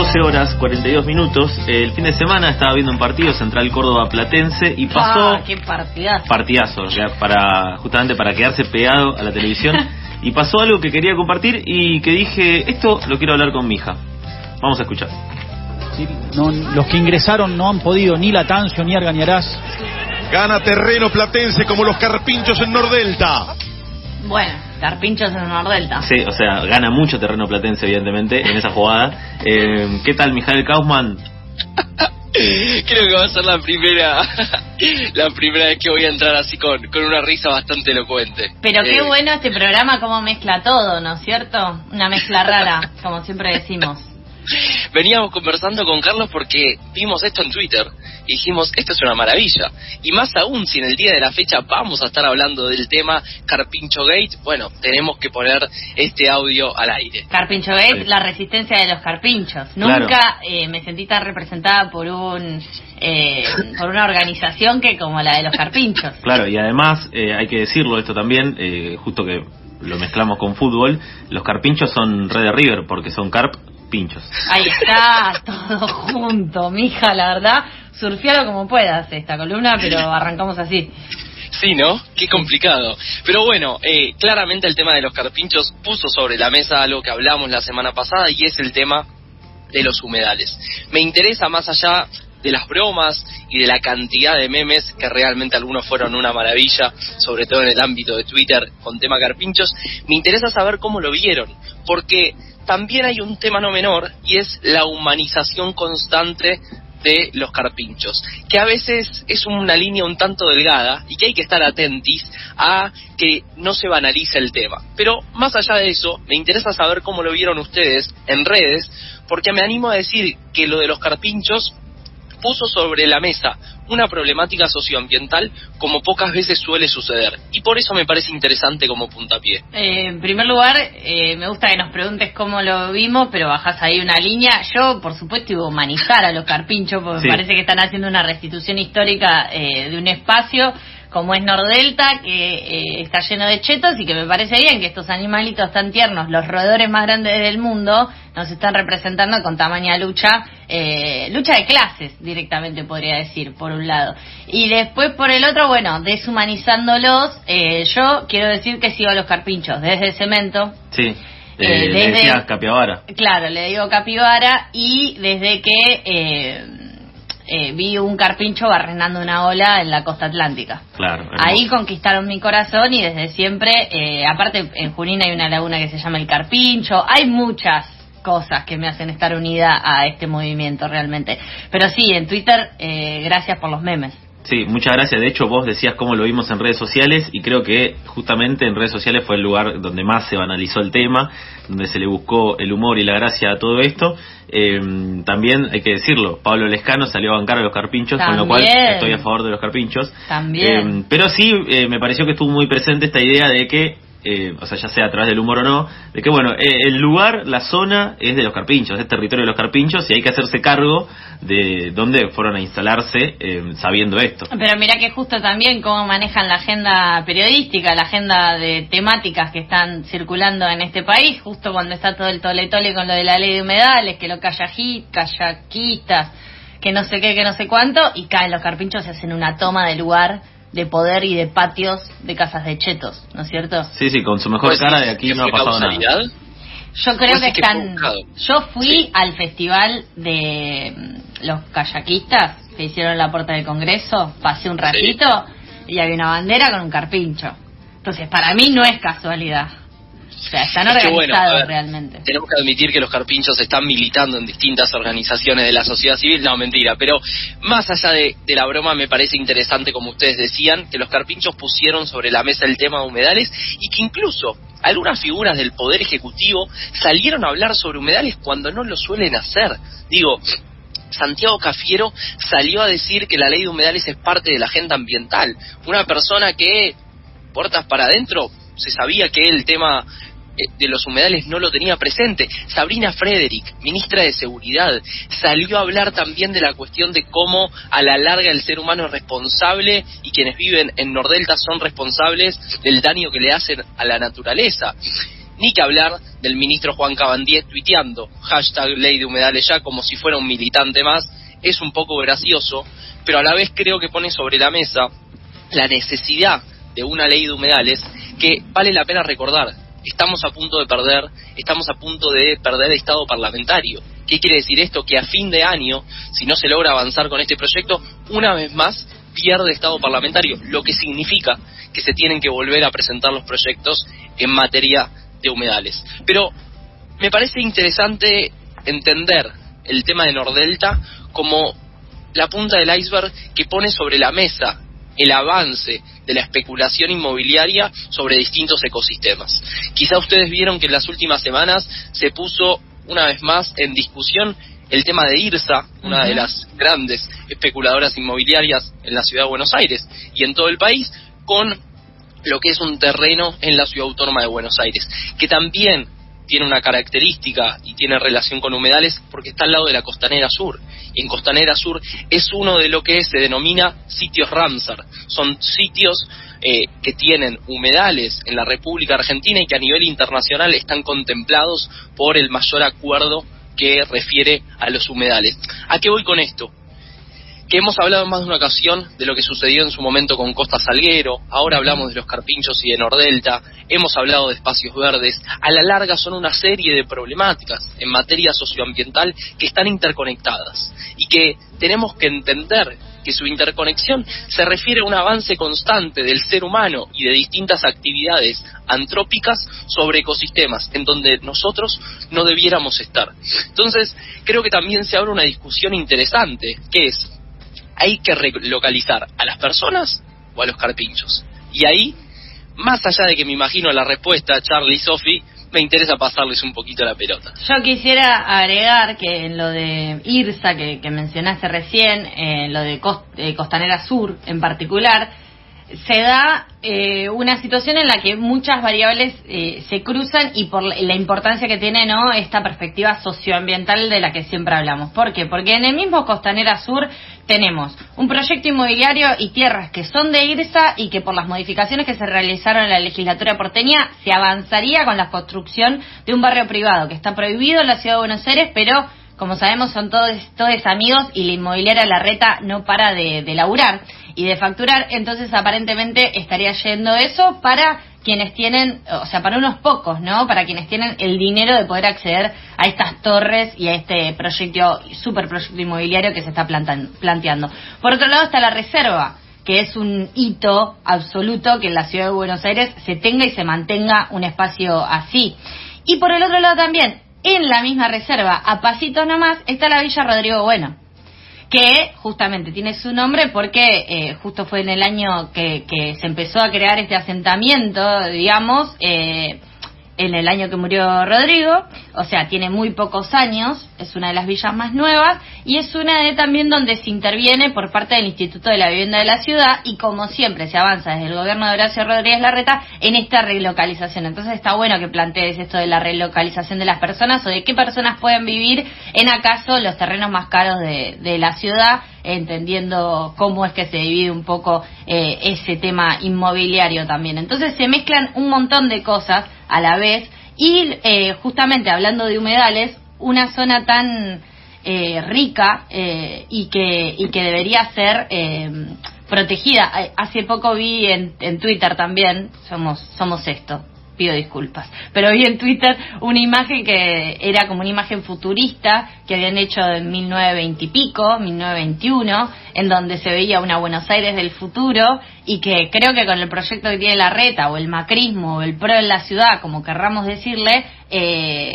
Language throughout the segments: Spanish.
12 horas 42 minutos. El fin de semana estaba viendo un partido Central Córdoba Platense y pasó. Ah, qué partidazo. Partidazo, para, justamente para quedarse pegado a la televisión. y pasó algo que quería compartir y que dije: Esto lo quiero hablar con mi hija. Vamos a escuchar. los que ingresaron no han podido ni Latancio ni Argañarás. Gana terreno Platense como los carpinchos en Nordelta. Bueno, carpinchos en Nordelta. Sí, o sea, gana mucho terreno platense, evidentemente, en esa jugada. Eh, ¿Qué tal, Mijael Kaufman? Creo que va a ser la primera la primera vez que voy a entrar así con, con una risa bastante elocuente. Pero qué eh, bueno este programa, cómo mezcla todo, ¿no es cierto? Una mezcla rara, como siempre decimos. Veníamos conversando con Carlos porque vimos esto en Twitter y dijimos, esto es una maravilla. Y más aún, si en el día de la fecha vamos a estar hablando del tema Carpincho Gate, bueno, tenemos que poner este audio al aire. Carpincho Gate, la resistencia de los carpinchos. Nunca eh, me sentí tan representada por un eh, por una organización que como la de los carpinchos. Claro, y además eh, hay que decirlo esto también, justo que lo mezclamos con fútbol, los carpinchos son Red de River porque son carp pinchos. Ahí está, todo junto, mija, la verdad. Surfialo como puedas esta columna, pero arrancamos así. Sí, ¿no? Qué complicado. Pero bueno, eh, claramente el tema de los carpinchos puso sobre la mesa algo que hablamos la semana pasada y es el tema de los humedales. Me interesa más allá de las bromas y de la cantidad de memes, que realmente algunos fueron una maravilla, sobre todo en el ámbito de Twitter con tema carpinchos, me interesa saber cómo lo vieron, porque también hay un tema no menor y es la humanización constante de los carpinchos, que a veces es una línea un tanto delgada y que hay que estar atentis a que no se banalice el tema. Pero más allá de eso, me interesa saber cómo lo vieron ustedes en redes, porque me animo a decir que lo de los carpinchos puso sobre la mesa una problemática socioambiental como pocas veces suele suceder. Y por eso me parece interesante como puntapié. Eh, en primer lugar, eh, me gusta que nos preguntes cómo lo vimos, pero bajas ahí una línea. Yo, por supuesto, iba a humanizar a los carpinchos, porque me parece que están haciendo una restitución histórica eh, de un espacio como es Nordelta, que eh, está lleno de chetos y que me parece bien que estos animalitos tan tiernos, los roedores más grandes del mundo, nos están representando con tamaña lucha, eh, lucha de clases directamente podría decir, por un lado. Y después por el otro, bueno, deshumanizándolos, eh, yo quiero decir que sigo a los carpinchos desde cemento. Sí. Eh, le decía capibara. Claro, le digo capibara y desde que eh, vi un carpincho barrenando una ola en la costa atlántica. Claro. Ahí conquistaron mi corazón y desde siempre, eh, aparte en Junín hay una laguna que se llama el Carpincho, hay muchas cosas que me hacen estar unida a este movimiento realmente. Pero sí, en Twitter, eh, gracias por los memes. Sí, muchas gracias. De hecho, vos decías cómo lo vimos en redes sociales y creo que justamente en redes sociales fue el lugar donde más se banalizó el tema, donde se le buscó el humor y la gracia a todo esto. Eh, también hay que decirlo, Pablo Lescano salió a bancar a los carpinchos, con lo cual estoy a favor de los carpinchos. También. Eh, pero sí, eh, me pareció que estuvo muy presente esta idea de que eh, o sea, ya sea a través del humor o no, de que bueno, eh, el lugar, la zona es de los carpinchos, es territorio de los carpinchos y hay que hacerse cargo de dónde fueron a instalarse eh, sabiendo esto. Pero mira que justo también cómo manejan la agenda periodística, la agenda de temáticas que están circulando en este país, justo cuando está todo el tole tole con lo de la ley de humedales, que los kayaquistas, que no sé qué, que no sé cuánto, y caen los carpinchos y hacen una toma de lugar de poder y de patios de casas de chetos, ¿no es cierto? Sí, sí, con su mejor pues, cara de aquí no ha pasado nada. Yo creo pues que están. Yo fui al festival de mm, los kayakistas que hicieron la puerta del Congreso, pasé un ratito y había una bandera con un carpincho. Entonces, para mí no es casualidad. O sea, están organizados realmente. Tenemos que admitir que los carpinchos están militando en distintas organizaciones de la sociedad civil. No, mentira. Pero más allá de, la broma, me parece interesante, como ustedes decían, que los carpinchos pusieron sobre la mesa el tema de humedales y que incluso algunas figuras del Poder Ejecutivo salieron a hablar sobre humedales cuando no lo suelen hacer. Digo, Santiago Cafiero salió a decir que la ley de humedales es parte de la agenda ambiental. Una persona que, puertas para adentro, se sabía que el tema de los humedales no lo tenía presente. Sabrina Frederick, ministra de Seguridad, salió a hablar también de la cuestión de cómo a la larga el ser humano es responsable y quienes viven en Nordelta son responsables del daño que le hacen a la naturaleza. Ni que hablar del ministro Juan Cabandier tuiteando hashtag ley de humedales ya como si fuera un militante más. Es un poco gracioso, pero a la vez creo que pone sobre la mesa la necesidad de una ley de humedales que vale la pena recordar. Estamos a punto de perder, estamos a punto de perder estado parlamentario. ¿Qué quiere decir esto? Que a fin de año, si no se logra avanzar con este proyecto, una vez más pierde estado parlamentario, lo que significa que se tienen que volver a presentar los proyectos en materia de humedales. Pero me parece interesante entender el tema de Nordelta como la punta del iceberg que pone sobre la mesa el avance de la especulación inmobiliaria sobre distintos ecosistemas. Quizá ustedes vieron que en las últimas semanas se puso una vez más en discusión el tema de IRSA, una de las grandes especuladoras inmobiliarias en la ciudad de Buenos Aires y en todo el país, con lo que es un terreno en la ciudad autónoma de Buenos Aires, que también tiene una característica y tiene relación con humedales porque está al lado de la Costanera Sur. Y en Costanera Sur es uno de lo que se denomina sitios Ramsar. Son sitios eh, que tienen humedales en la República Argentina y que a nivel internacional están contemplados por el mayor acuerdo que refiere a los humedales. ¿A qué voy con esto? Que hemos hablado en más de una ocasión de lo que sucedió en su momento con Costa Salguero, ahora hablamos de los carpinchos y de Nordelta, hemos hablado de espacios verdes, a la larga son una serie de problemáticas en materia socioambiental que están interconectadas y que tenemos que entender que su interconexión se refiere a un avance constante del ser humano y de distintas actividades antrópicas sobre ecosistemas en donde nosotros no debiéramos estar. Entonces, creo que también se abre una discusión interesante, que es hay que relocalizar a las personas o a los carpinchos. Y ahí, más allá de que me imagino la respuesta, Charlie y Sophie, me interesa pasarles un poquito la pelota. Yo quisiera agregar que en lo de IRSA, que, mencionaste recién, en lo de eh, Costanera Sur en particular, se da eh, una situación en la que muchas variables eh, se cruzan y por la importancia que tiene no esta perspectiva socioambiental de la que siempre hablamos. ¿Por qué? Porque en el mismo Costanera Sur tenemos un proyecto inmobiliario y tierras que son de IRSA y que por las modificaciones que se realizaron en la legislatura porteña se avanzaría con la construcción de un barrio privado que está prohibido en la ciudad de Buenos Aires, pero como sabemos son todos, todos amigos y la inmobiliaria La Reta no para de, de laburar y de facturar, entonces aparentemente estaría yendo eso para quienes tienen, o sea, para unos pocos, ¿no? Para quienes tienen el dinero de poder acceder a estas torres y a este proyecto, super proyecto inmobiliario que se está planteando. Por otro lado está la reserva, que es un hito absoluto que en la ciudad de Buenos Aires se tenga y se mantenga un espacio así. Y por el otro lado también, en la misma reserva, a pasitos nomás, está la Villa Rodrigo Bueno que justamente tiene su nombre porque eh, justo fue en el año que, que, se empezó a crear este asentamiento, digamos, eh, en el año que murió Rodrigo, o sea, tiene muy pocos años, es una de las villas más nuevas y es una de también donde se interviene por parte del Instituto de la Vivienda de la Ciudad y como siempre se avanza desde el gobierno de Horacio Rodríguez Larreta en esta relocalización. Entonces está bueno que plantees esto de la relocalización de las personas o de qué personas pueden vivir en acaso los terrenos más caros de, de la ciudad entendiendo cómo es que se divide un poco eh, ese tema inmobiliario también. Entonces se mezclan un montón de cosas a la vez y eh, justamente hablando de humedales, una zona tan eh, rica y, que, y que debería ser protegida. Hace poco vi en, en Twitter también, somos, somos esto, pido disculpas. Pero vi en Twitter una imagen que era como una imagen futurista que habían hecho en 1920 y pico, 1921, en donde se veía una Buenos Aires del futuro y que creo que con el proyecto que tiene la reta o el macrismo o el pro en la ciudad, como querramos decirle, eh,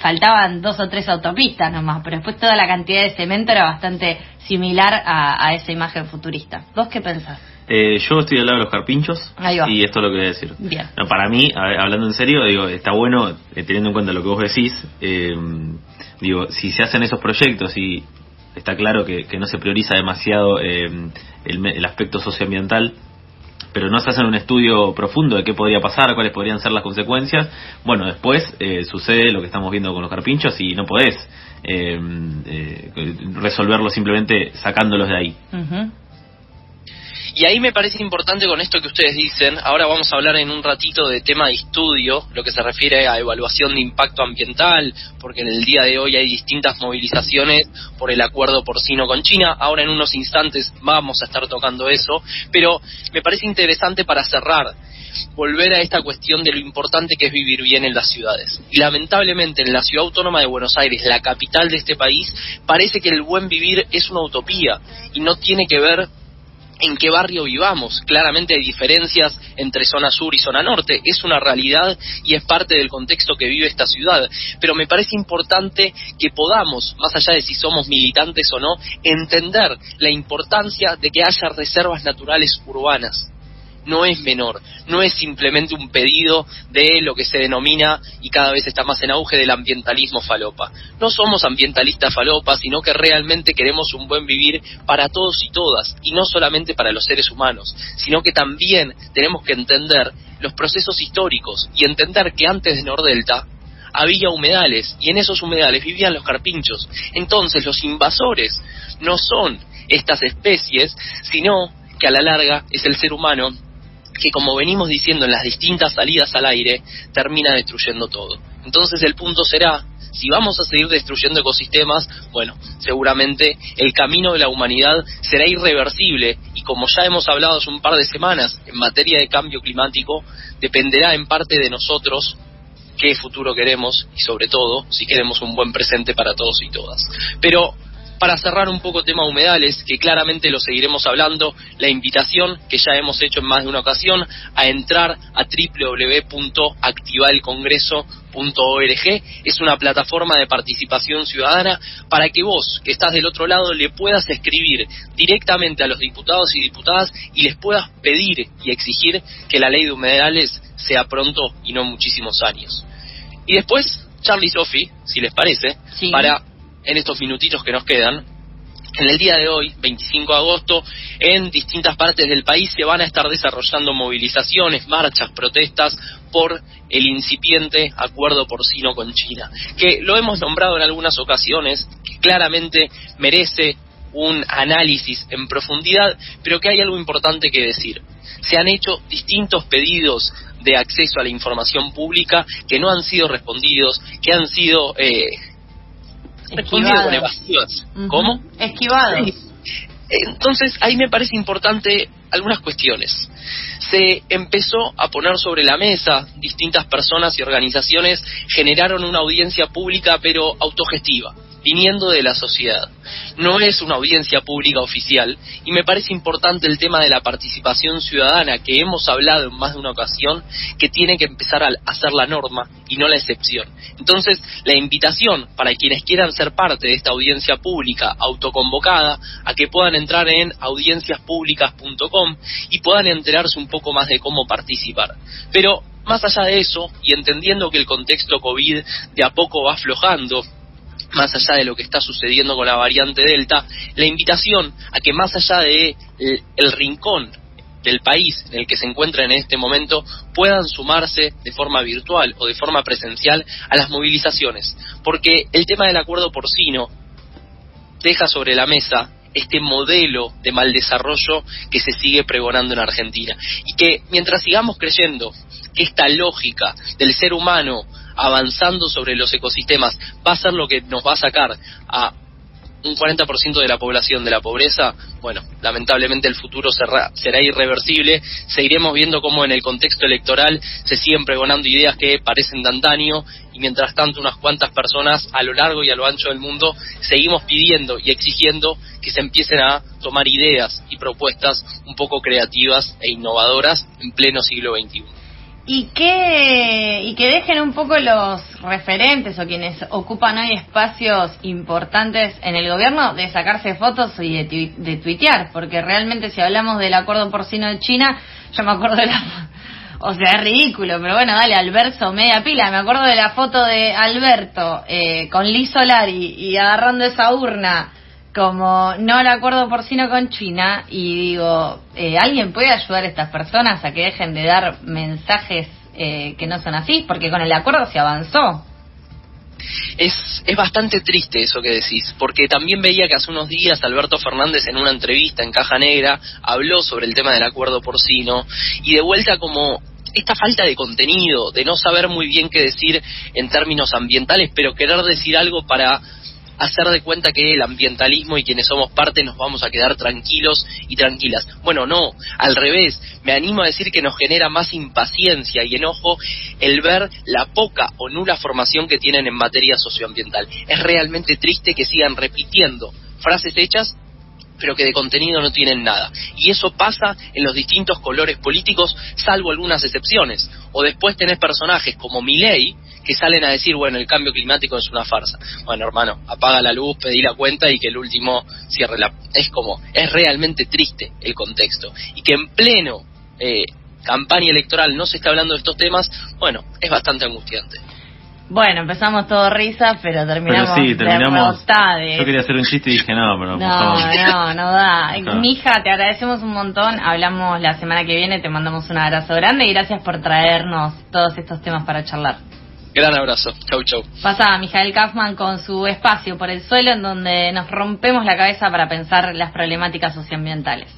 faltaban dos o tres autopistas nomás, pero después toda la cantidad de cemento era bastante similar a, a esa imagen futurista. ¿Vos qué pensás? Eh, yo estoy al lado de los carpinchos y esto es lo que voy a decir. para mí, hablando en serio, digo, está bueno, eh, teniendo en cuenta lo que vos decís, eh, digo, si se hacen esos proyectos y está claro que, no se prioriza demasiado el, el, aspecto socioambiental, pero no se hace un estudio profundo de qué podría pasar, cuáles podrían ser las consecuencias, bueno, después sucede lo que estamos viendo con los carpinchos y no podés resolverlo simplemente sacándolos de ahí. Y ahí me parece importante con esto que ustedes dicen, ahora vamos a hablar en un ratito de tema de estudio, lo que se refiere a evaluación de impacto ambiental, porque en el día de hoy hay distintas movilizaciones por el acuerdo porcino con China, ahora en unos instantes vamos a estar tocando eso, pero me parece interesante para cerrar volver a esta cuestión de lo importante que es vivir bien en las ciudades. Y lamentablemente en la ciudad autónoma de Buenos Aires, la capital de este país, parece que el buen vivir es una utopía y no tiene que ver en qué barrio vivamos. Claramente hay diferencias entre zona sur y zona norte, es una realidad y es parte del contexto que vive esta ciudad. Pero me parece importante que podamos, más allá de si somos militantes o no, entender la importancia de que haya reservas naturales urbanas no es menor, no es simplemente un pedido de lo que se denomina y cada vez está más en auge del ambientalismo falopa. No somos ambientalistas falopa, sino que realmente queremos un buen vivir para todos y todas, y no solamente para los seres humanos, sino que también tenemos que entender los procesos históricos y entender que antes de Nordelta había humedales y en esos humedales vivían los carpinchos. Entonces los invasores no son estas especies, sino que a la larga es el ser humano que como venimos diciendo en las distintas salidas al aire, termina destruyendo todo. Entonces el punto será, si vamos a seguir destruyendo ecosistemas, bueno, seguramente el camino de la humanidad será irreversible y como ya hemos hablado hace un par de semanas en materia de cambio climático, dependerá en parte de nosotros qué futuro queremos y sobre todo si queremos un buen presente para todos y todas. Pero para cerrar un poco tema humedales, que claramente lo seguiremos hablando, la invitación que ya hemos hecho en más de una ocasión a entrar a www.activalcongreso.org es una plataforma de participación ciudadana para que vos, que estás del otro lado, le puedas escribir directamente a los diputados y diputadas y les puedas pedir y exigir que la ley de humedales sea pronto y no muchísimos años. Y después, Charlie Sophie, si les parece, para en estos minutitos que nos quedan, en el día de hoy, 25 de agosto, en distintas partes del país se van a estar desarrollando movilizaciones, marchas, protestas por el incipiente acuerdo porcino con China, que lo hemos nombrado en algunas ocasiones, que claramente merece un análisis en profundidad, pero que hay algo importante que decir. Se han hecho distintos pedidos de acceso a la información pública que no han sido respondidos, que han sido eh, Esquivados. ¿Cómo? Esquivados. Entonces, ahí me parece importante algunas cuestiones. Se empezó a poner sobre la mesa, distintas personas y organizaciones generaron una audiencia pública pero autogestiva viniendo de la sociedad. No es una audiencia pública oficial y me parece importante el tema de la participación ciudadana que hemos hablado en más de una ocasión que tiene que empezar a ser la norma y no la excepción. Entonces, la invitación para quienes quieran ser parte de esta audiencia pública autoconvocada a que puedan entrar en audienciaspúblicas.com y puedan enterarse un poco más de cómo participar. Pero más allá de eso, y entendiendo que el contexto COVID de a poco va aflojando más allá de lo que está sucediendo con la variante Delta, la invitación a que más allá de el, rincón del país en el que se encuentran en este momento puedan sumarse de forma virtual o de forma presencial a las movilizaciones, porque el tema del acuerdo porcino deja sobre la mesa este modelo de mal desarrollo que se sigue pregonando en Argentina. Y que mientras sigamos creyendo que esta lógica del ser humano avanzando sobre los ecosistemas va a ser lo que nos va a sacar a un 40% de la población de la pobreza, bueno, lamentablemente el futuro será, será, irreversible. Seguiremos viendo cómo en el contexto electoral se siguen pregonando ideas que parecen de antaño y mientras tanto unas cuantas personas a lo largo y a lo ancho del mundo seguimos pidiendo y exigiendo que se empiecen a tomar ideas y propuestas un poco creativas e innovadoras en pleno siglo XXI y que y que dejen un poco los referentes o quienes ocupan hoy espacios importantes en el gobierno de sacarse fotos y de, de tuitear porque realmente si hablamos del acuerdo porcino de China yo me acuerdo de la o sea es ridículo pero bueno dale Alberto media pila. Me acuerdo de la foto de Alberto eh, con Liz Solari y agarrando esa urna como no el acuerdo porcino con China y digo, eh, ¿alguien puede ayudar a estas personas a que dejen de dar mensajes eh, que no son así? Porque con el acuerdo se avanzó. Es, es bastante triste eso que decís, porque también veía que hace unos días Alberto Fernández en una entrevista en Caja Negra habló sobre el tema del acuerdo porcino y de vuelta como esta falta de contenido, de no saber muy bien qué decir en términos ambientales, pero querer decir algo para hacer de cuenta que el ambientalismo y quienes somos parte nos vamos a quedar tranquilos y tranquilas. Bueno, no, al revés, me animo a decir que nos genera más impaciencia y enojo el ver la poca o nula formación que tienen en materia socioambiental. Es realmente triste que sigan repitiendo frases hechas pero que de contenido no tienen nada. Y eso pasa en los distintos colores políticos, salvo algunas excepciones. O después tenés personajes como Milei, que salen a decir, bueno, el cambio climático es una farsa. Bueno, hermano, apaga la luz, pedí la cuenta y que el último cierre la... Es como, es realmente triste el contexto. Y que en pleno eh, campaña electoral no se está hablando de estos temas, bueno, es bastante angustiante. Bueno, empezamos todo risa, pero terminamos Pero sí, terminamos. Yo quería hacer un chiste y dije, no, pero No, favor. no, no da. No. Mija, te agradecemos un montón. Hablamos la semana que viene, te mandamos un abrazo grande y gracias por traernos todos estos temas para charlar. Gran abrazo. Chau, chau. Pasa Mijael Kaufman con su espacio por el suelo en donde nos rompemos la cabeza para pensar las problemáticas socioambientales.